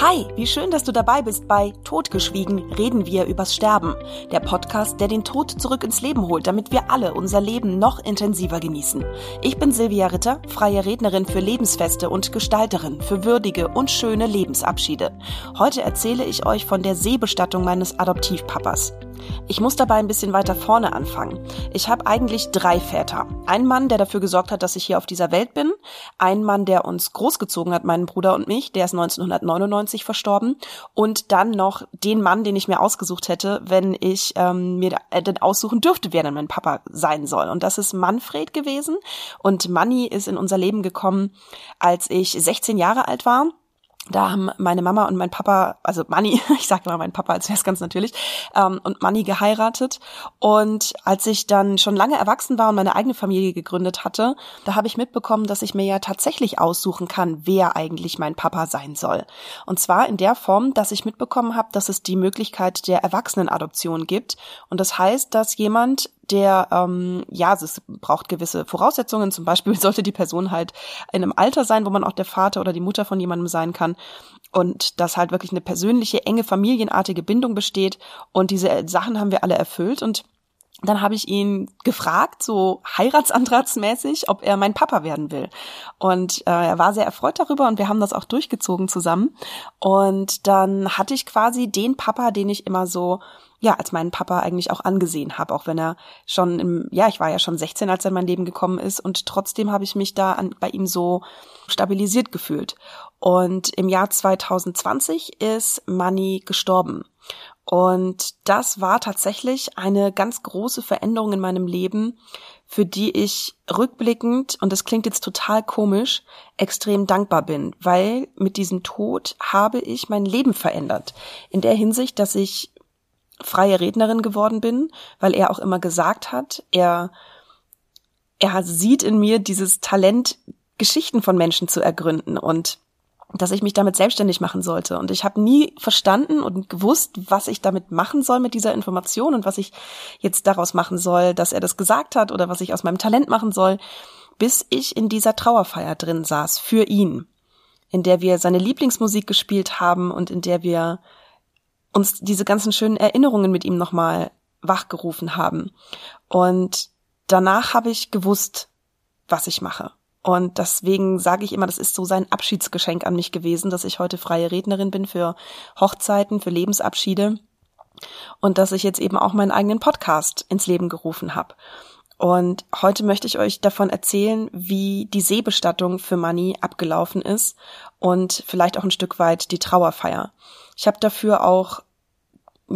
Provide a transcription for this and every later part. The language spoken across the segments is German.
Hi, wie schön, dass du dabei bist bei Totgeschwiegen reden wir übers Sterben, der Podcast, der den Tod zurück ins Leben holt, damit wir alle unser Leben noch intensiver genießen. Ich bin Silvia Ritter, freie Rednerin für Lebensfeste und Gestalterin für würdige und schöne Lebensabschiede. Heute erzähle ich euch von der Seebestattung meines Adoptivpapas. Ich muss dabei ein bisschen weiter vorne anfangen. Ich habe eigentlich drei Väter. Ein Mann, der dafür gesorgt hat, dass ich hier auf dieser Welt bin. Ein Mann, der uns großgezogen hat, meinen Bruder und mich. Der ist 1999 verstorben. Und dann noch den Mann, den ich mir ausgesucht hätte, wenn ich ähm, mir äh, denn aussuchen dürfte, wer denn mein Papa sein soll. Und das ist Manfred gewesen. Und Manni ist in unser Leben gekommen, als ich 16 Jahre alt war da haben meine Mama und mein Papa, also Manni, ich sage mal mein Papa, als wäre es ganz natürlich, ähm, und Manni geheiratet. Und als ich dann schon lange erwachsen war und meine eigene Familie gegründet hatte, da habe ich mitbekommen, dass ich mir ja tatsächlich aussuchen kann, wer eigentlich mein Papa sein soll. Und zwar in der Form, dass ich mitbekommen habe, dass es die Möglichkeit der Erwachsenenadoption gibt. Und das heißt, dass jemand der, ähm, ja, es braucht gewisse Voraussetzungen. Zum Beispiel sollte die Person halt in einem Alter sein, wo man auch der Vater oder die Mutter von jemandem sein kann. Und dass halt wirklich eine persönliche, enge, familienartige Bindung besteht. Und diese Sachen haben wir alle erfüllt. Und dann habe ich ihn gefragt, so heiratsantragsmäßig, ob er mein Papa werden will. Und äh, er war sehr erfreut darüber und wir haben das auch durchgezogen zusammen. Und dann hatte ich quasi den Papa, den ich immer so ja, als meinen Papa eigentlich auch angesehen habe, auch wenn er schon im, ja, ich war ja schon 16, als er in mein Leben gekommen ist und trotzdem habe ich mich da an, bei ihm so stabilisiert gefühlt. Und im Jahr 2020 ist Manny gestorben. Und das war tatsächlich eine ganz große Veränderung in meinem Leben, für die ich rückblickend, und das klingt jetzt total komisch, extrem dankbar bin, weil mit diesem Tod habe ich mein Leben verändert. In der Hinsicht, dass ich freie Rednerin geworden bin, weil er auch immer gesagt hat, er, er sieht in mir dieses Talent, Geschichten von Menschen zu ergründen und dass ich mich damit selbstständig machen sollte. Und ich habe nie verstanden und gewusst, was ich damit machen soll mit dieser Information und was ich jetzt daraus machen soll, dass er das gesagt hat oder was ich aus meinem Talent machen soll, bis ich in dieser Trauerfeier drin saß für ihn, in der wir seine Lieblingsmusik gespielt haben und in der wir uns diese ganzen schönen Erinnerungen mit ihm nochmal wachgerufen haben. Und danach habe ich gewusst, was ich mache. Und deswegen sage ich immer, das ist so sein Abschiedsgeschenk an mich gewesen, dass ich heute freie Rednerin bin für Hochzeiten, für Lebensabschiede und dass ich jetzt eben auch meinen eigenen Podcast ins Leben gerufen habe. Und heute möchte ich euch davon erzählen, wie die Seebestattung für Manny abgelaufen ist und vielleicht auch ein Stück weit die Trauerfeier. Ich habe dafür auch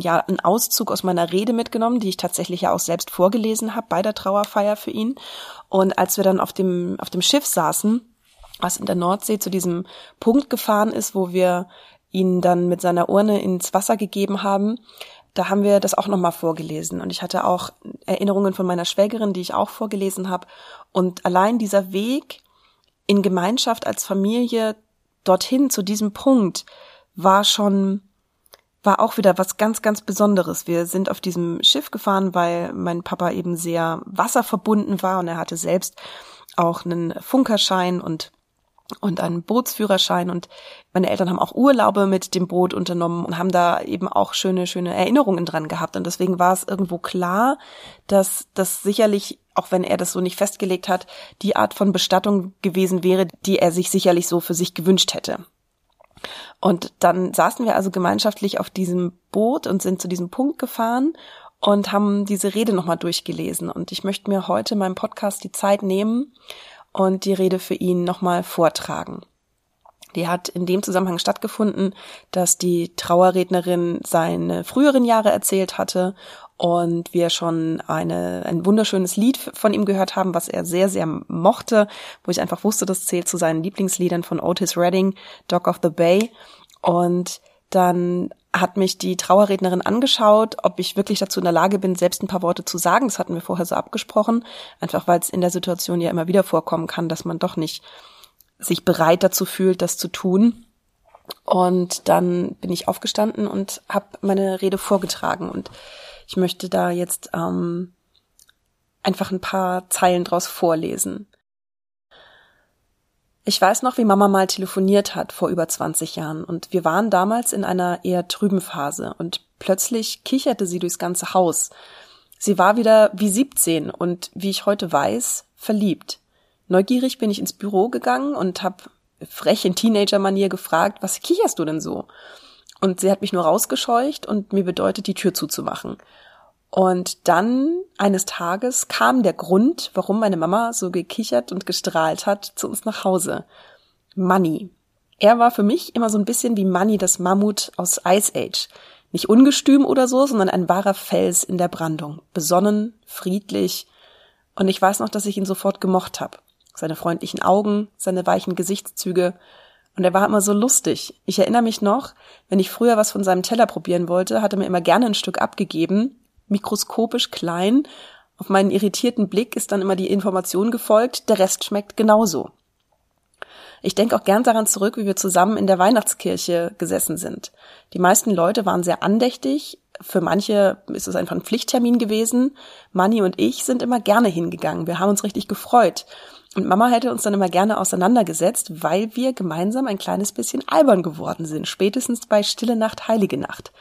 ja einen Auszug aus meiner Rede mitgenommen, die ich tatsächlich ja auch selbst vorgelesen habe bei der Trauerfeier für ihn. Und als wir dann auf dem auf dem Schiff saßen, was in der Nordsee zu diesem Punkt gefahren ist, wo wir ihn dann mit seiner Urne ins Wasser gegeben haben, da haben wir das auch nochmal vorgelesen. Und ich hatte auch Erinnerungen von meiner Schwägerin, die ich auch vorgelesen habe. Und allein dieser Weg in Gemeinschaft als Familie dorthin zu diesem Punkt war schon war auch wieder was ganz, ganz Besonderes. Wir sind auf diesem Schiff gefahren, weil mein Papa eben sehr wasserverbunden war und er hatte selbst auch einen Funkerschein und und einen Bootsführerschein und meine Eltern haben auch Urlaube mit dem Boot unternommen und haben da eben auch schöne, schöne Erinnerungen dran gehabt. Und deswegen war es irgendwo klar, dass das sicherlich, auch wenn er das so nicht festgelegt hat, die Art von Bestattung gewesen wäre, die er sich sicherlich so für sich gewünscht hätte. Und dann saßen wir also gemeinschaftlich auf diesem Boot und sind zu diesem Punkt gefahren und haben diese Rede nochmal durchgelesen. Und ich möchte mir heute in meinem Podcast die Zeit nehmen und die Rede für ihn nochmal vortragen. Die hat in dem Zusammenhang stattgefunden, dass die Trauerrednerin seine früheren Jahre erzählt hatte und wir schon eine, ein wunderschönes Lied von ihm gehört haben, was er sehr, sehr mochte, wo ich einfach wusste, das zählt zu seinen Lieblingsliedern von Otis Redding, Dog of the Bay. Und dann hat mich die Trauerrednerin angeschaut, ob ich wirklich dazu in der Lage bin, selbst ein paar Worte zu sagen. Das hatten wir vorher so abgesprochen, einfach weil es in der Situation ja immer wieder vorkommen kann, dass man doch nicht sich bereit dazu fühlt, das zu tun. Und dann bin ich aufgestanden und habe meine Rede vorgetragen und ich möchte da jetzt ähm, einfach ein paar Zeilen draus vorlesen. Ich weiß noch, wie Mama mal telefoniert hat vor über 20 Jahren und wir waren damals in einer eher trüben Phase und plötzlich kicherte sie durchs ganze Haus. Sie war wieder wie 17 und wie ich heute weiß, verliebt. Neugierig bin ich ins Büro gegangen und habe frech in Teenager-Manier gefragt, was kicherst du denn so? Und sie hat mich nur rausgescheucht und mir bedeutet, die Tür zuzumachen. Und dann eines Tages kam der Grund, warum meine Mama so gekichert und gestrahlt hat, zu uns nach Hause. Money. Er war für mich immer so ein bisschen wie Money, das Mammut aus Ice Age. Nicht ungestüm oder so, sondern ein wahrer Fels in der Brandung. Besonnen, friedlich. Und ich weiß noch, dass ich ihn sofort gemocht habe. Seine freundlichen Augen, seine weichen Gesichtszüge. Und er war immer so lustig. Ich erinnere mich noch, wenn ich früher was von seinem Teller probieren wollte, hat er mir immer gerne ein Stück abgegeben, mikroskopisch klein. Auf meinen irritierten Blick ist dann immer die Information gefolgt, der Rest schmeckt genauso. Ich denke auch gern daran zurück, wie wir zusammen in der Weihnachtskirche gesessen sind. Die meisten Leute waren sehr andächtig. Für manche ist es einfach ein Pflichttermin gewesen. Manni und ich sind immer gerne hingegangen. Wir haben uns richtig gefreut. Und Mama hätte uns dann immer gerne auseinandergesetzt, weil wir gemeinsam ein kleines bisschen albern geworden sind. Spätestens bei Stille Nacht, Heilige Nacht.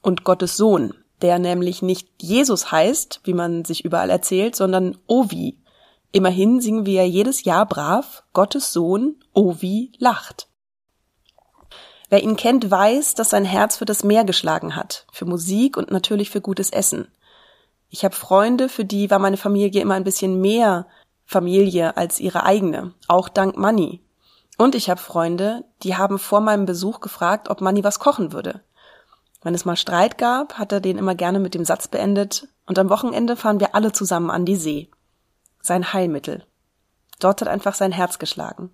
Und Gottes Sohn, der nämlich nicht Jesus heißt, wie man sich überall erzählt, sondern Ovi. Immerhin singen wir jedes Jahr brav Gottes Sohn Ovi lacht. Wer ihn kennt, weiß, dass sein Herz für das Meer geschlagen hat, für Musik und natürlich für gutes Essen. Ich habe Freunde, für die war meine Familie immer ein bisschen mehr Familie als ihre eigene, auch dank Manni. Und ich habe Freunde, die haben vor meinem Besuch gefragt, ob Manni was kochen würde. Wenn es mal Streit gab, hat er den immer gerne mit dem Satz beendet, und am Wochenende fahren wir alle zusammen an die See. Sein Heilmittel. Dort hat einfach sein Herz geschlagen.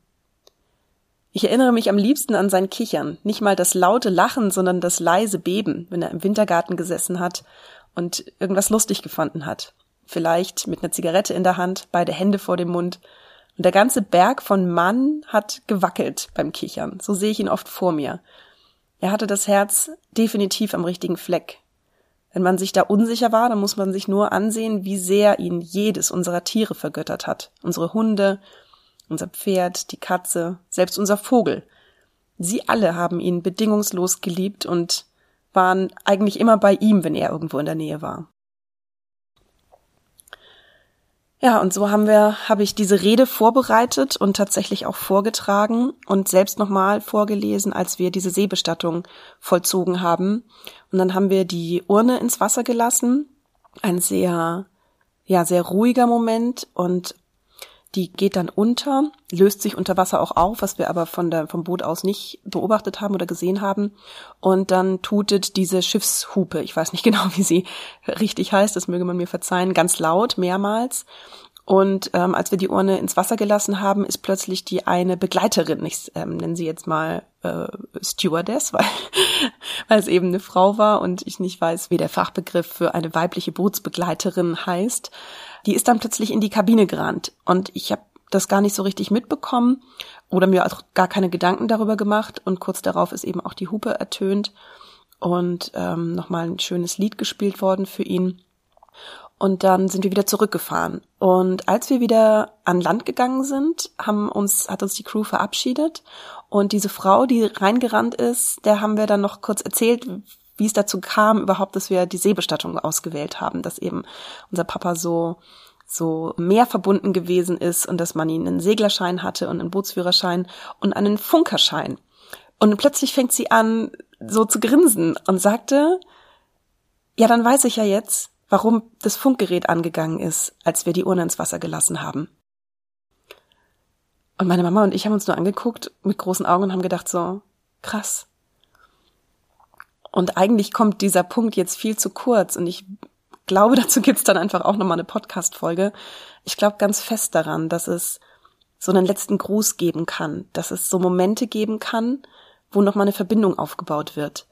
Ich erinnere mich am liebsten an sein Kichern, nicht mal das laute Lachen, sondern das leise Beben, wenn er im Wintergarten gesessen hat und irgendwas lustig gefunden hat. Vielleicht mit einer Zigarette in der Hand, beide Hände vor dem Mund. Und der ganze Berg von Mann hat gewackelt beim Kichern. So sehe ich ihn oft vor mir. Er hatte das Herz definitiv am richtigen Fleck. Wenn man sich da unsicher war, dann muss man sich nur ansehen, wie sehr ihn jedes unserer Tiere vergöttert hat. Unsere Hunde, unser Pferd, die Katze, selbst unser Vogel. Sie alle haben ihn bedingungslos geliebt und waren eigentlich immer bei ihm, wenn er irgendwo in der Nähe war. Ja, und so haben wir, habe ich diese Rede vorbereitet und tatsächlich auch vorgetragen und selbst nochmal vorgelesen, als wir diese Seebestattung vollzogen haben. Und dann haben wir die Urne ins Wasser gelassen. Ein sehr, ja, sehr ruhiger Moment und die geht dann unter, löst sich unter Wasser auch auf, was wir aber von der, vom Boot aus nicht beobachtet haben oder gesehen haben. Und dann tutet diese Schiffshupe, ich weiß nicht genau, wie sie richtig heißt, das möge man mir verzeihen, ganz laut, mehrmals. Und ähm, als wir die Urne ins Wasser gelassen haben, ist plötzlich die eine Begleiterin, ich ähm, nenne sie jetzt mal äh, Stewardess, weil, weil es eben eine Frau war und ich nicht weiß, wie der Fachbegriff für eine weibliche Bootsbegleiterin heißt, die ist dann plötzlich in die Kabine gerannt und ich habe das gar nicht so richtig mitbekommen oder mir auch gar keine Gedanken darüber gemacht und kurz darauf ist eben auch die Hupe ertönt und ähm, nochmal ein schönes Lied gespielt worden für ihn. Und dann sind wir wieder zurückgefahren. Und als wir wieder an Land gegangen sind, haben uns, hat uns die Crew verabschiedet. Und diese Frau, die reingerannt ist, der haben wir dann noch kurz erzählt, wie es dazu kam überhaupt, dass wir die Seebestattung ausgewählt haben, dass eben unser Papa so so mehr verbunden gewesen ist und dass man ihn einen Seglerschein hatte und einen Bootsführerschein und einen Funkerschein. Und plötzlich fängt sie an, so zu grinsen und sagte, ja, dann weiß ich ja jetzt, warum das Funkgerät angegangen ist, als wir die Urne ins Wasser gelassen haben. Und meine Mama und ich haben uns nur angeguckt mit großen Augen und haben gedacht so, krass. Und eigentlich kommt dieser Punkt jetzt viel zu kurz und ich glaube, dazu gibt's dann einfach auch nochmal eine Podcast-Folge. Ich glaube ganz fest daran, dass es so einen letzten Gruß geben kann, dass es so Momente geben kann, wo nochmal eine Verbindung aufgebaut wird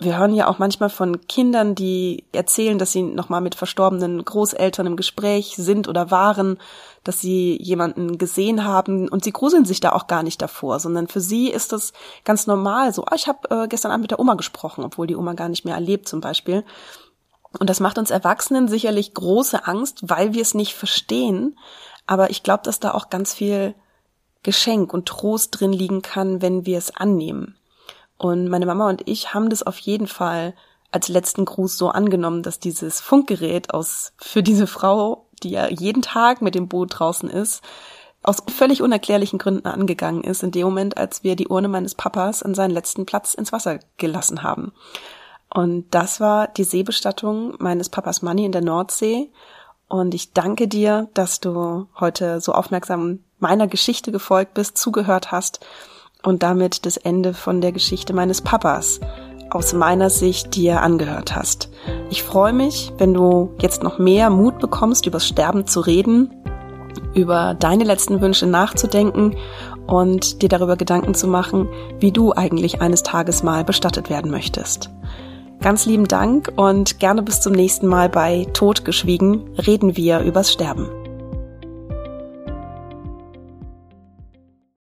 wir hören ja auch manchmal von Kindern, die erzählen, dass sie nochmal mit verstorbenen Großeltern im Gespräch sind oder waren, dass sie jemanden gesehen haben und sie gruseln sich da auch gar nicht davor, sondern für sie ist das ganz normal. So, oh, ich habe äh, gestern Abend mit der Oma gesprochen, obwohl die Oma gar nicht mehr erlebt zum Beispiel. Und das macht uns Erwachsenen sicherlich große Angst, weil wir es nicht verstehen. Aber ich glaube, dass da auch ganz viel Geschenk und Trost drin liegen kann, wenn wir es annehmen. Und meine Mama und ich haben das auf jeden Fall als letzten Gruß so angenommen, dass dieses Funkgerät aus für diese Frau, die ja jeden Tag mit dem Boot draußen ist, aus völlig unerklärlichen Gründen angegangen ist, in dem Moment, als wir die Urne meines Papas an seinen letzten Platz ins Wasser gelassen haben. Und das war die Seebestattung meines Papas Manni in der Nordsee. Und ich danke dir, dass du heute so aufmerksam meiner Geschichte gefolgt bist, zugehört hast und damit das Ende von der Geschichte meines Papas aus meiner Sicht dir angehört hast. Ich freue mich, wenn du jetzt noch mehr Mut bekommst, übers Sterben zu reden, über deine letzten Wünsche nachzudenken und dir darüber Gedanken zu machen, wie du eigentlich eines Tages mal bestattet werden möchtest. Ganz lieben Dank und gerne bis zum nächsten Mal bei Totgeschwiegen reden wir übers Sterben.